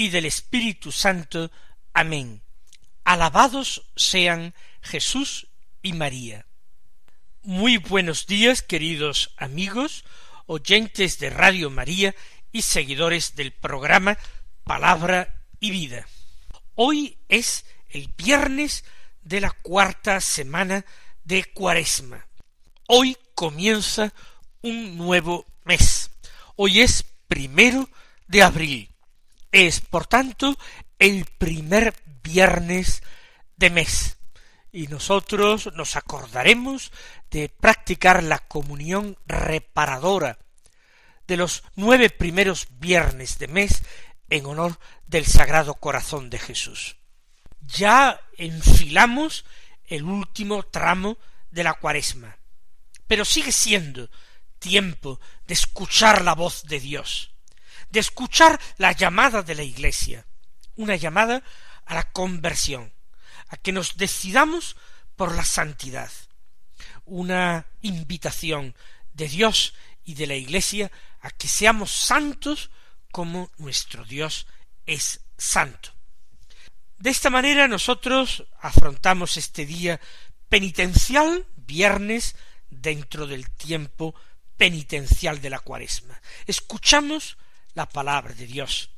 y del Espíritu Santo. Amén. Alabados sean Jesús y María. Muy buenos días, queridos amigos, oyentes de Radio María y seguidores del programa Palabra y Vida. Hoy es el viernes de la cuarta semana de Cuaresma. Hoy comienza un nuevo mes. Hoy es primero de abril. Es, por tanto, el primer viernes de mes. Y nosotros nos acordaremos de practicar la comunión reparadora de los nueve primeros viernes de mes en honor del Sagrado Corazón de Jesús. Ya enfilamos el último tramo de la cuaresma, pero sigue siendo tiempo de escuchar la voz de Dios, de escuchar la llamada de la Iglesia, una llamada a la conversión, a que nos decidamos por la santidad, una invitación de Dios y de la Iglesia a que seamos santos como nuestro Dios es santo. De esta manera nosotros afrontamos este día penitencial, viernes, dentro del tiempo penitencial de la cuaresma. Escuchamos la palabra de Dios.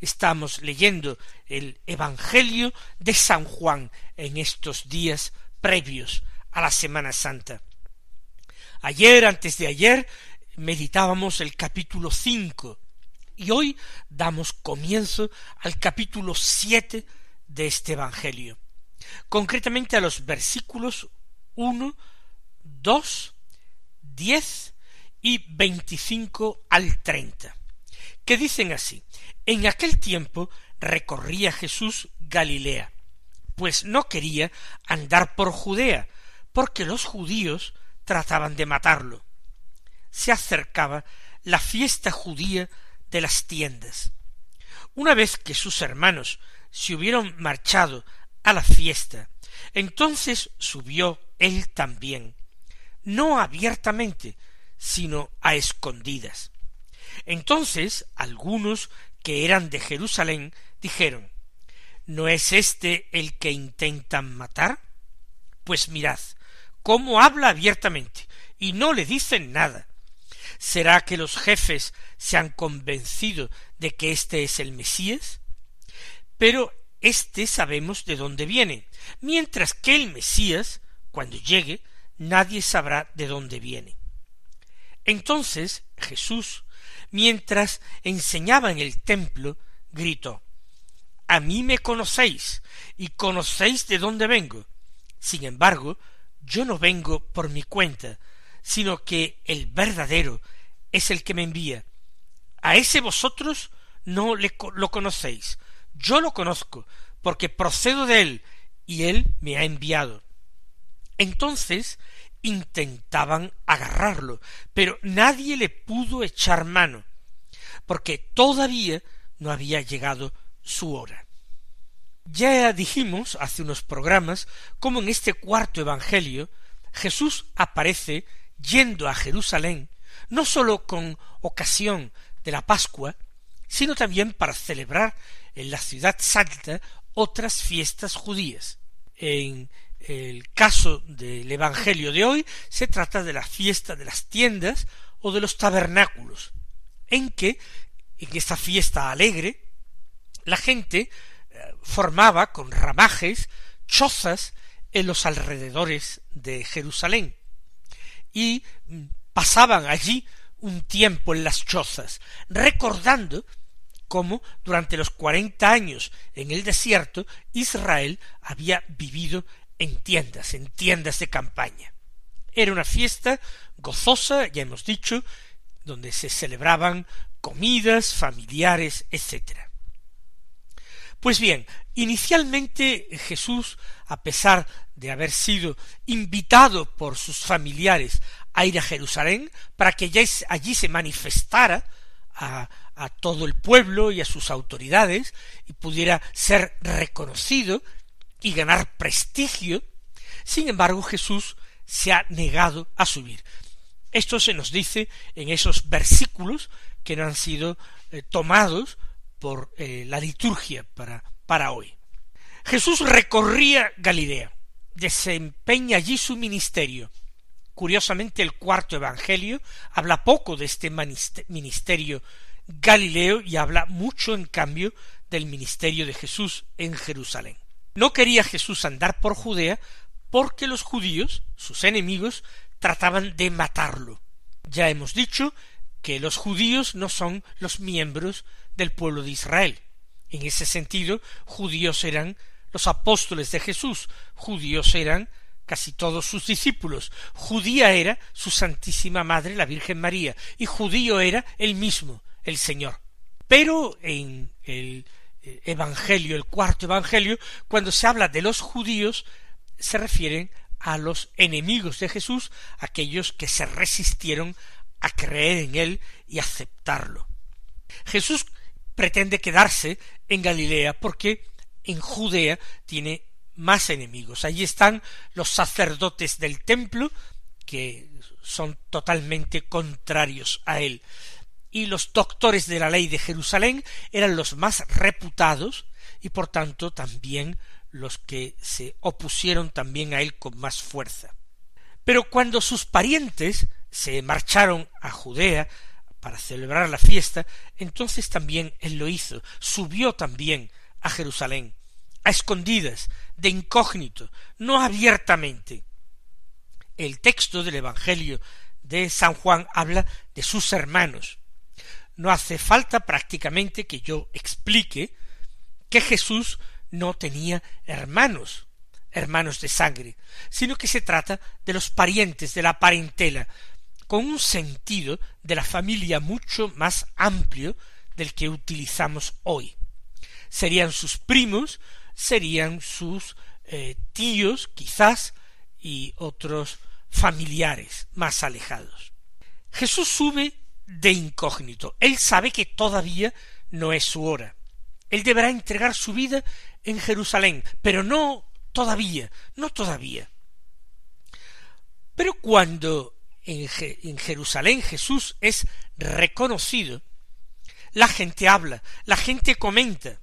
Estamos leyendo el Evangelio de San Juan en estos días previos a la Semana Santa. Ayer, antes de ayer, meditábamos el capítulo cinco y hoy damos comienzo al capítulo siete de este Evangelio, concretamente a los versículos uno, dos, diez y veinticinco al treinta, que dicen así En aquel tiempo recorría Jesús Galilea, pues no quería andar por Judea, porque los judíos trataban de matarlo. Se acercaba la fiesta judía de las tiendas. Una vez que sus hermanos se hubieron marchado a la fiesta, entonces subió él también, no abiertamente, sino a escondidas. Entonces algunos que eran de Jerusalén dijeron ¿No es este el que intentan matar? Pues mirad, cómo habla abiertamente, y no le dicen nada. ¿Será que los jefes se han convencido de que éste es el Mesías? Pero éste sabemos de dónde viene, mientras que el Mesías, cuando llegue, nadie sabrá de dónde viene. Entonces Jesús, mientras enseñaba en el templo, gritó A mí me conocéis, y conocéis de dónde vengo. Sin embargo, yo no vengo por mi cuenta, sino que el verdadero es el que me envía. A ese vosotros no le, lo conocéis. Yo lo conozco, porque procedo de él, y él me ha enviado. Entonces intentaban agarrarlo, pero nadie le pudo echar mano, porque todavía no había llegado su hora. Ya dijimos hace unos programas cómo en este cuarto Evangelio Jesús aparece yendo a Jerusalén, no sólo con ocasión de la Pascua, sino también para celebrar en la ciudad santa otras fiestas judías. En el caso del Evangelio de hoy se trata de la fiesta de las tiendas o de los tabernáculos, en que, en esta fiesta alegre, la gente eh, formaba con ramajes chozas en los alrededores de Jerusalén. Y mm, pasaban allí un tiempo en las chozas, recordando cómo durante los cuarenta años en el desierto Israel había vivido en tiendas, en tiendas de campaña. Era una fiesta gozosa, ya hemos dicho, donde se celebraban comidas familiares, etc. Pues bien, inicialmente Jesús, a pesar de haber sido invitado por sus familiares a ir a Jerusalén para que allí se manifestara a, a todo el pueblo y a sus autoridades y pudiera ser reconocido y ganar prestigio, sin embargo Jesús se ha negado a subir. Esto se nos dice en esos versículos que no han sido eh, tomados por eh, la liturgia para, para hoy. Jesús recorría Galilea, desempeña allí su ministerio. Curiosamente el cuarto Evangelio habla poco de este ministerio galileo y habla mucho en cambio del ministerio de Jesús en Jerusalén. No quería Jesús andar por Judea porque los judíos, sus enemigos, trataban de matarlo. Ya hemos dicho que los judíos no son los miembros del pueblo de Israel. En ese sentido, judíos eran los apóstoles de Jesús, judíos eran casi todos sus discípulos, judía era su Santísima Madre, la Virgen María, y judío era el mismo, el Señor. Pero en el Evangelio, el cuarto Evangelio, cuando se habla de los judíos, se refieren a los enemigos de Jesús, aquellos que se resistieron a creer en él y aceptarlo. Jesús pretende quedarse en Galilea porque en Judea tiene más enemigos. Allí están los sacerdotes del templo, que son totalmente contrarios a él y los doctores de la ley de Jerusalén eran los más reputados y por tanto también los que se opusieron también a él con más fuerza. Pero cuando sus parientes se marcharon a Judea para celebrar la fiesta, entonces también él lo hizo, subió también a Jerusalén, a escondidas, de incógnito, no abiertamente. El texto del Evangelio de San Juan habla de sus hermanos, no hace falta prácticamente que yo explique que Jesús no tenía hermanos, hermanos de sangre, sino que se trata de los parientes de la parentela, con un sentido de la familia mucho más amplio del que utilizamos hoy. Serían sus primos, serían sus eh, tíos, quizás, y otros familiares más alejados. Jesús sube de incógnito. Él sabe que todavía no es su hora. Él deberá entregar su vida en Jerusalén, pero no todavía, no todavía. Pero cuando en, en, Jerusalén Jesús es reconocido, la gente habla, la gente comenta,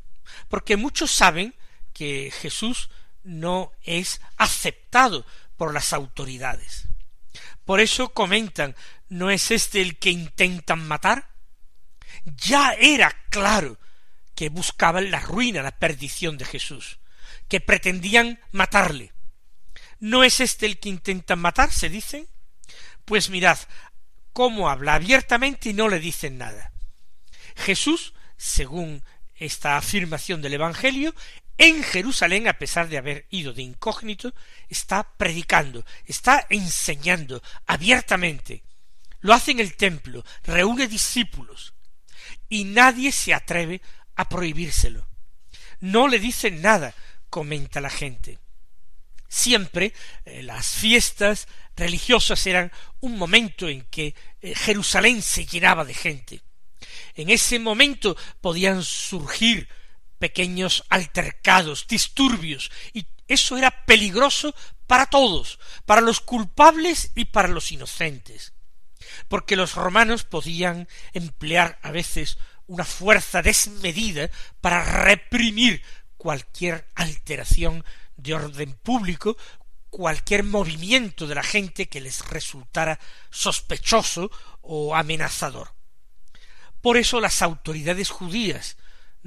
porque muchos saben que Jesús no es aceptado por las autoridades. Por eso comentan, ¿no es este el que intentan matar? Ya era claro que buscaban la ruina, la perdición de Jesús, que pretendían matarle. ¿No es este el que intentan matar? se dicen. Pues mirad cómo habla abiertamente y no le dicen nada. Jesús, según esta afirmación del Evangelio, en Jerusalén, a pesar de haber ido de incógnito, está predicando, está enseñando abiertamente. Lo hace en el templo, reúne discípulos, y nadie se atreve a prohibírselo. No le dicen nada, comenta la gente. Siempre eh, las fiestas religiosas eran un momento en que eh, Jerusalén se llenaba de gente. En ese momento podían surgir pequeños altercados, disturbios, y eso era peligroso para todos, para los culpables y para los inocentes, porque los romanos podían emplear a veces una fuerza desmedida para reprimir cualquier alteración de orden público, cualquier movimiento de la gente que les resultara sospechoso o amenazador. Por eso las autoridades judías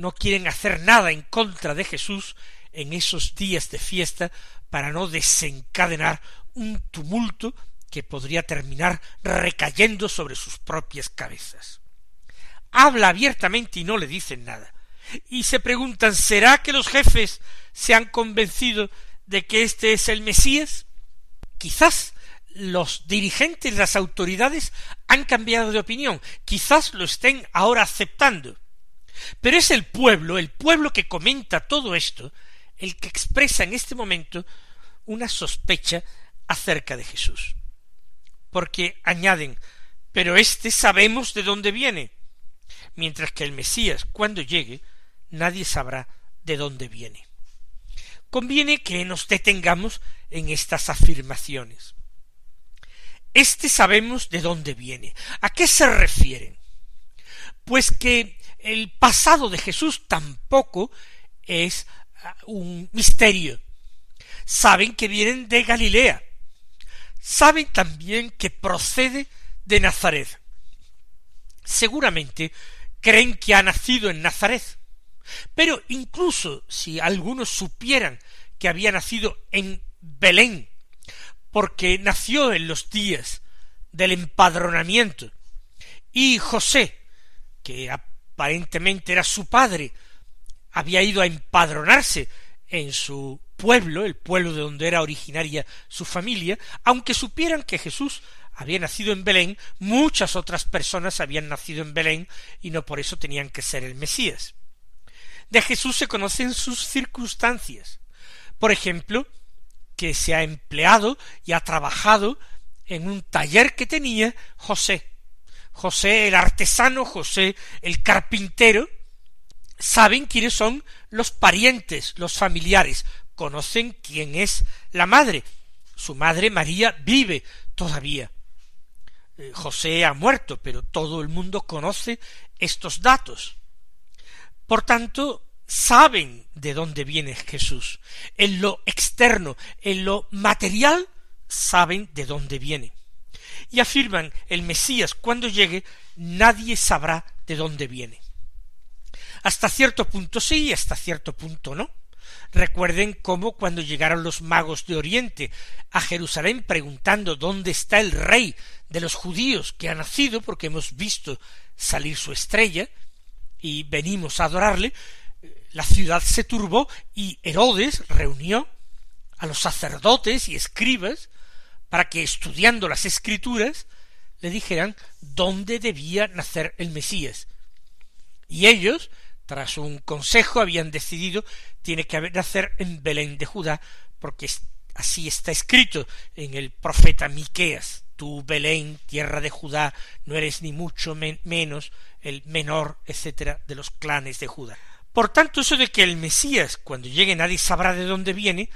no quieren hacer nada en contra de Jesús en esos días de fiesta para no desencadenar un tumulto que podría terminar recayendo sobre sus propias cabezas. Habla abiertamente y no le dicen nada. Y se preguntan ¿será que los jefes se han convencido de que este es el Mesías? Quizás los dirigentes, las autoridades han cambiado de opinión, quizás lo estén ahora aceptando, Pero es el pueblo, el pueblo que comenta todo esto, el que expresa en este momento una sospecha acerca de Jesús. Porque añaden, pero éste sabemos de dónde viene, mientras que el Mesías, cuando llegue, nadie sabrá de dónde viene. Conviene que nos detengamos en estas afirmaciones. Este sabemos de dónde viene. ¿A qué se refieren? Pues que el pasado de Jesús tampoco es ah, un misterio. Saben que vienen de Galilea. Saben también que procede de Nazaret. Seguramente creen que ha nacido en Nazaret. Pero incluso si algunos supieran que había nacido en Belén, porque nació en los días del empadronamiento, y José, que aparentemente era su padre, había ido a empadronarse en su pueblo, el pueblo de donde era originaria su familia, aunque supieran que Jesús había nacido en Belén, muchas otras personas habían nacido en Belén y no por eso tenían que ser el Mesías. De Jesús se conocen sus circunstancias. Por ejemplo, que se ha empleado y ha trabajado en un taller que tenía José. José el artesano, José el carpintero, saben quiénes son los parientes, los familiares, conocen quién es la madre. Su madre María vive todavía. Eh, José ha muerto, pero todo el mundo conoce estos datos. Por tanto, saben de dónde viene Jesús. En lo externo, en lo material, saben de dónde viene. Y afirman, el Mesías cuando llegue, nadie sabrá de dónde viene. Hasta cierto punto sí, hasta cierto punto no. Recuerden cómo cuando llegaron los magos de Oriente a Jerusalén preguntando dónde está el rey de los judíos que ha nacido, porque hemos visto salir su estrella y venimos a adorarle, la ciudad se turbó y Herodes reunió a los sacerdotes y escribas para que estudiando las escrituras le dijeran dónde debía nacer el Mesías. Y ellos, tras un consejo, habían decidido tiene que nacer en Belén de Judá, porque así está escrito en el profeta Miqueas. Tú, Belén, tierra de Judá, no eres ni mucho menos el menor, etcétera, de los clanes de Judá. Por tanto, eso de que el Mesías, cuando llegue nadie sabrá de dónde viene,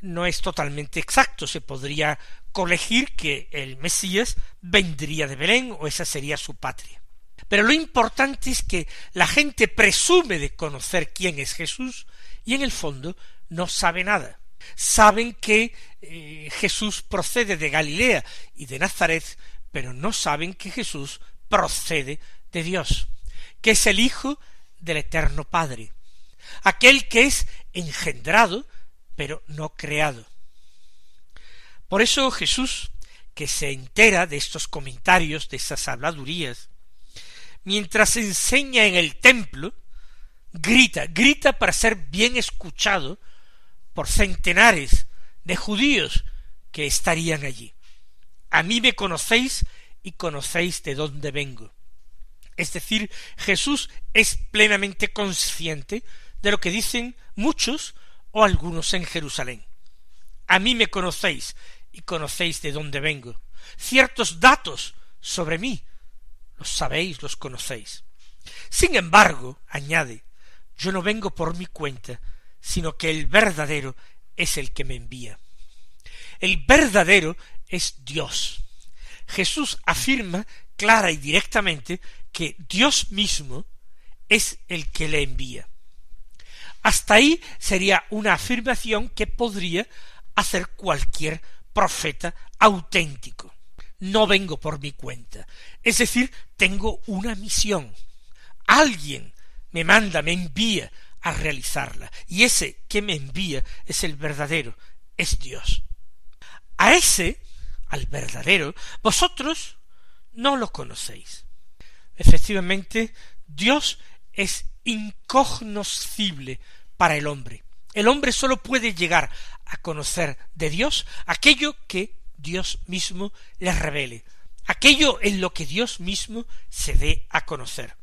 no es totalmente exacto. Se podría colegir que el Mesías vendría de Belén o esa sería su patria. Pero lo importante es que la gente presume de conocer quién es Jesús y en el fondo no sabe nada. Saben que eh, Jesús procede de Galilea y de Nazaret, pero no saben que Jesús procede de Dios, que es el Hijo del Eterno Padre, aquel que es engendrado, pero no creado. Por eso Jesús, que se entera de estos comentarios, de esas habladurías, mientras enseña en el templo, grita, grita para ser bien escuchado por centenares de judíos que estarían allí. A mí me conocéis y conocéis de dónde vengo. Es decir, Jesús es plenamente consciente de lo que dicen muchos o algunos en Jerusalén. A mí me conocéis y conocéis de dónde vengo. Ciertos datos sobre mí los sabéis, los conocéis. Sin embargo, añade, yo no vengo por mi cuenta, sino que el verdadero es el que me envía. El verdadero es Dios. Jesús afirma clara y directamente que Dios mismo es el que le envía. Hasta ahí sería una afirmación que podría hacer cualquier profeta auténtico no vengo por mi cuenta. Es decir, tengo una misión. Alguien me manda, me envía a realizarla. Y ese que me envía es el verdadero, es Dios. A ese, al verdadero, vosotros no lo conocéis. Efectivamente, Dios es incognoscible para el hombre. El hombre sólo puede llegar a conocer de Dios aquello que Dios mismo les revele, aquello en lo que Dios mismo se dé a conocer.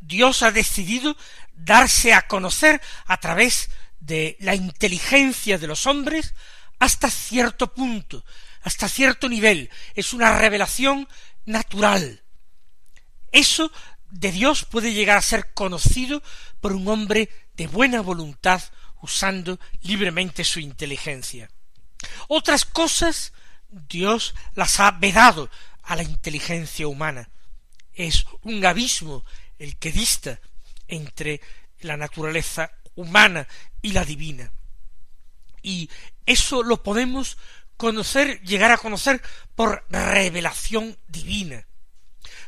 Dios ha decidido darse a conocer a través de la inteligencia de los hombres hasta cierto punto, hasta cierto nivel. Es una revelación natural. Eso de Dios puede llegar a ser conocido por un hombre de buena voluntad usando libremente su inteligencia. Otras cosas Dios las ha vedado a la inteligencia humana. Es un abismo el que dista entre la naturaleza humana y la divina. Y eso lo podemos conocer, llegar a conocer por revelación divina,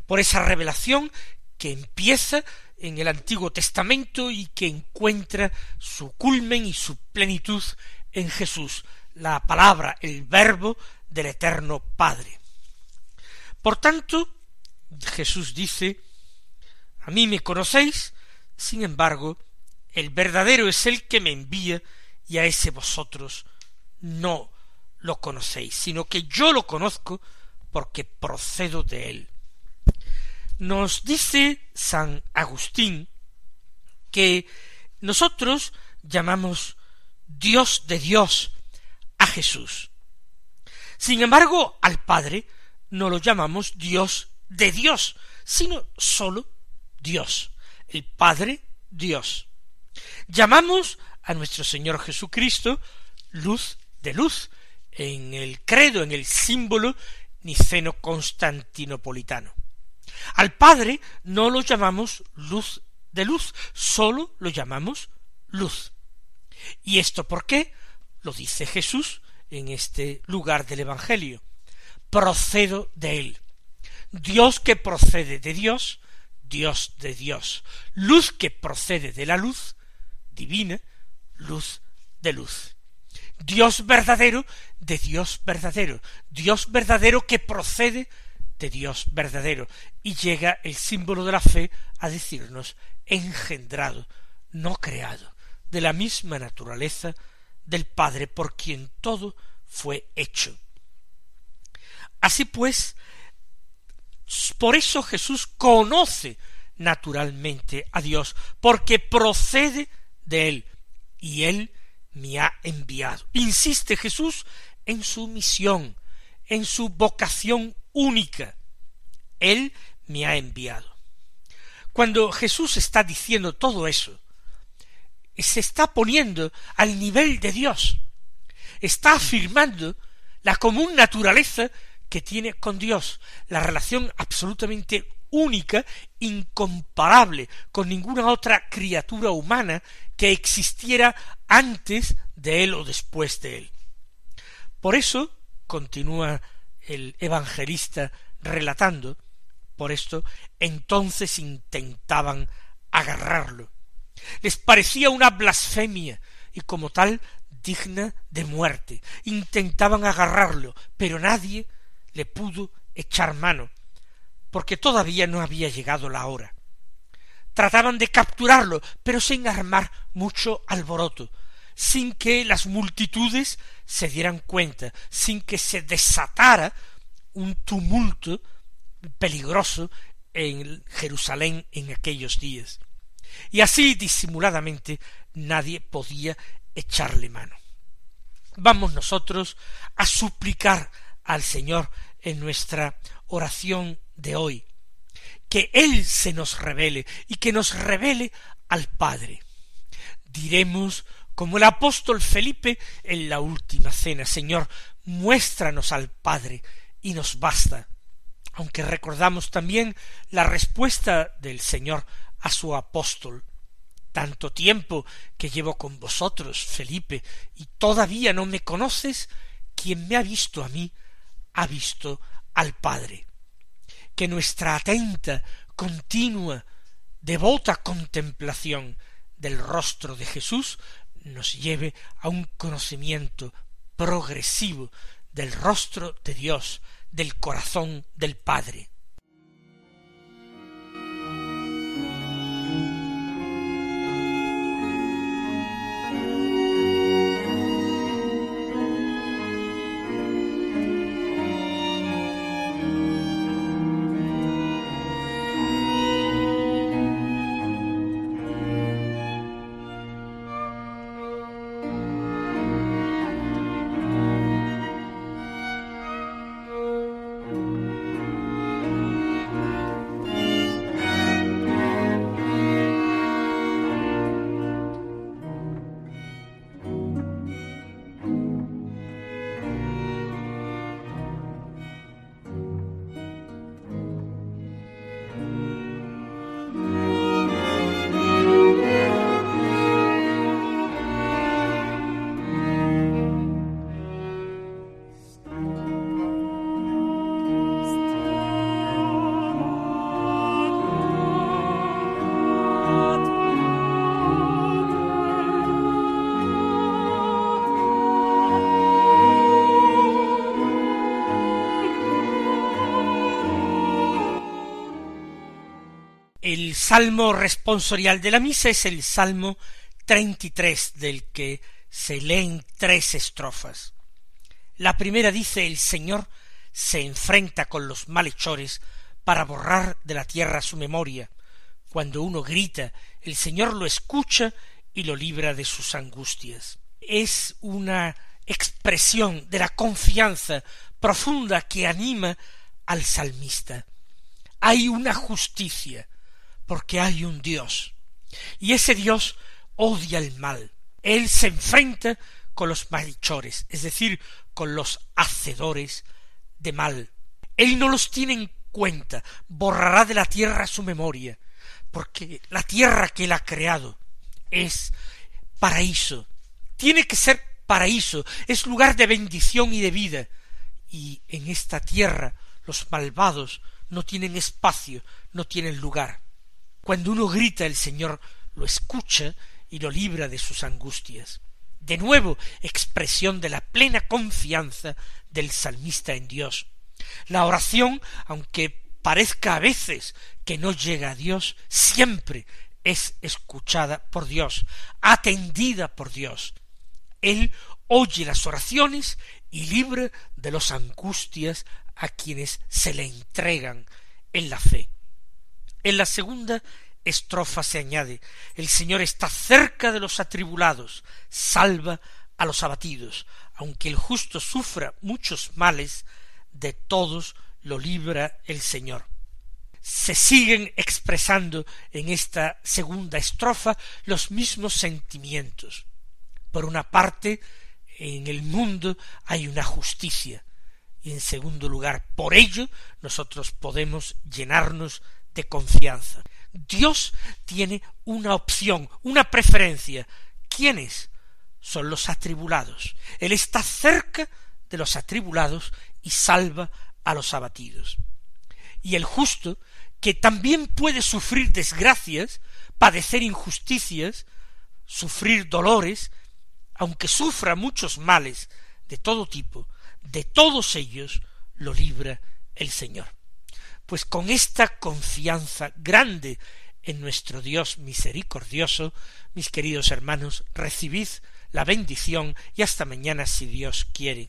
por esa revelación que empieza en el Antiguo Testamento y que encuentra su culmen y su plenitud en Jesús, la palabra, el verbo del eterno Padre. Por tanto, Jesús dice, a mí me conocéis, sin embargo, el verdadero es el que me envía y a ese vosotros no lo conocéis, sino que yo lo conozco porque procedo de él. Nos dice San Agustín que nosotros llamamos Dios de Dios a Jesús. Sin embargo, al Padre no lo llamamos Dios de Dios, sino sólo Dios, el Padre Dios. Llamamos a nuestro Señor Jesucristo luz de luz, en el credo, en el símbolo niceno constantinopolitano. Al Padre no lo llamamos luz de luz, sólo lo llamamos luz. ¿Y esto por qué? Lo dice Jesús en este lugar del Evangelio. Procedo de él. Dios que procede de Dios, Dios de Dios. Luz que procede de la luz divina, luz de luz. Dios verdadero de Dios verdadero. Dios verdadero que procede de Dios verdadero. Y llega el símbolo de la fe a decirnos engendrado, no creado, de la misma naturaleza del Padre por quien todo fue hecho. Así pues, por eso Jesús conoce naturalmente a Dios, porque procede de él, y él me ha enviado. Insiste Jesús en su misión, en su vocación única. Él me ha enviado. Cuando Jesús está diciendo todo eso, se está poniendo al nivel de Dios, está afirmando la común naturaleza que tiene con Dios, la relación absolutamente única, incomparable con ninguna otra criatura humana que existiera antes de él o después de él. Por eso, continúa el evangelista relatando, por esto entonces intentaban agarrarlo. Les parecía una blasfemia y como tal digna de muerte. Intentaban agarrarlo, pero nadie le pudo echar mano, porque todavía no había llegado la hora. Trataban de capturarlo, pero sin armar mucho alboroto, sin que las multitudes se dieran cuenta, sin que se desatara un tumulto peligroso en Jerusalén en aquellos días. Y así disimuladamente nadie podía echarle mano. Vamos nosotros a suplicar al Señor en nuestra oración de hoy, que Él se nos revele y que nos revele al Padre. Diremos como el apóstol Felipe en la última cena, Señor, muéstranos al Padre y nos basta. Aunque recordamos también la respuesta del Señor a su apóstol. Tanto tiempo que llevo con vosotros, Felipe, y todavía no me conoces, quien me ha visto a mí, ha visto al Padre. Que nuestra atenta, continua, devota contemplación del rostro de Jesús nos lleve a un conocimiento progresivo del rostro de Dios, del corazón del Padre. Salmo responsorial de la misa es el salmo 33 del que se leen tres estrofas. La primera dice el Señor se enfrenta con los malhechores para borrar de la tierra su memoria. Cuando uno grita, el Señor lo escucha y lo libra de sus angustias. Es una expresión de la confianza profunda que anima al salmista. Hay una justicia, porque hay un Dios, y ese Dios odia el mal. Él se enfrenta con los malhechores, es decir, con los hacedores de mal. Él no los tiene en cuenta, borrará de la tierra su memoria, porque la tierra que él ha creado es paraíso, tiene que ser paraíso, es lugar de bendición y de vida, y en esta tierra los malvados no tienen espacio, no tienen lugar. Cuando uno grita el Señor lo escucha y lo libra de sus angustias. De nuevo, expresión de la plena confianza del salmista en Dios. La oración, aunque parezca a veces que no llega a Dios, siempre es escuchada por Dios, atendida por Dios. Él oye las oraciones y libra de las angustias a quienes se le entregan en la fe. En la segunda estrofa se añade el Señor está cerca de los atribulados, salva a los abatidos, aunque el justo sufra muchos males, de todos lo libra el Señor. Se siguen expresando en esta segunda estrofa los mismos sentimientos. Por una parte, en el mundo hay una justicia, y en segundo lugar, por ello nosotros podemos llenarnos de confianza. Dios tiene una opción, una preferencia. ¿Quiénes? Son los atribulados. Él está cerca de los atribulados y salva a los abatidos. Y el justo, que también puede sufrir desgracias, padecer injusticias, sufrir dolores, aunque sufra muchos males de todo tipo, de todos ellos lo libra el Señor. Pues con esta confianza grande en nuestro Dios misericordioso, mis queridos hermanos, recibid la bendición y hasta mañana si Dios quiere.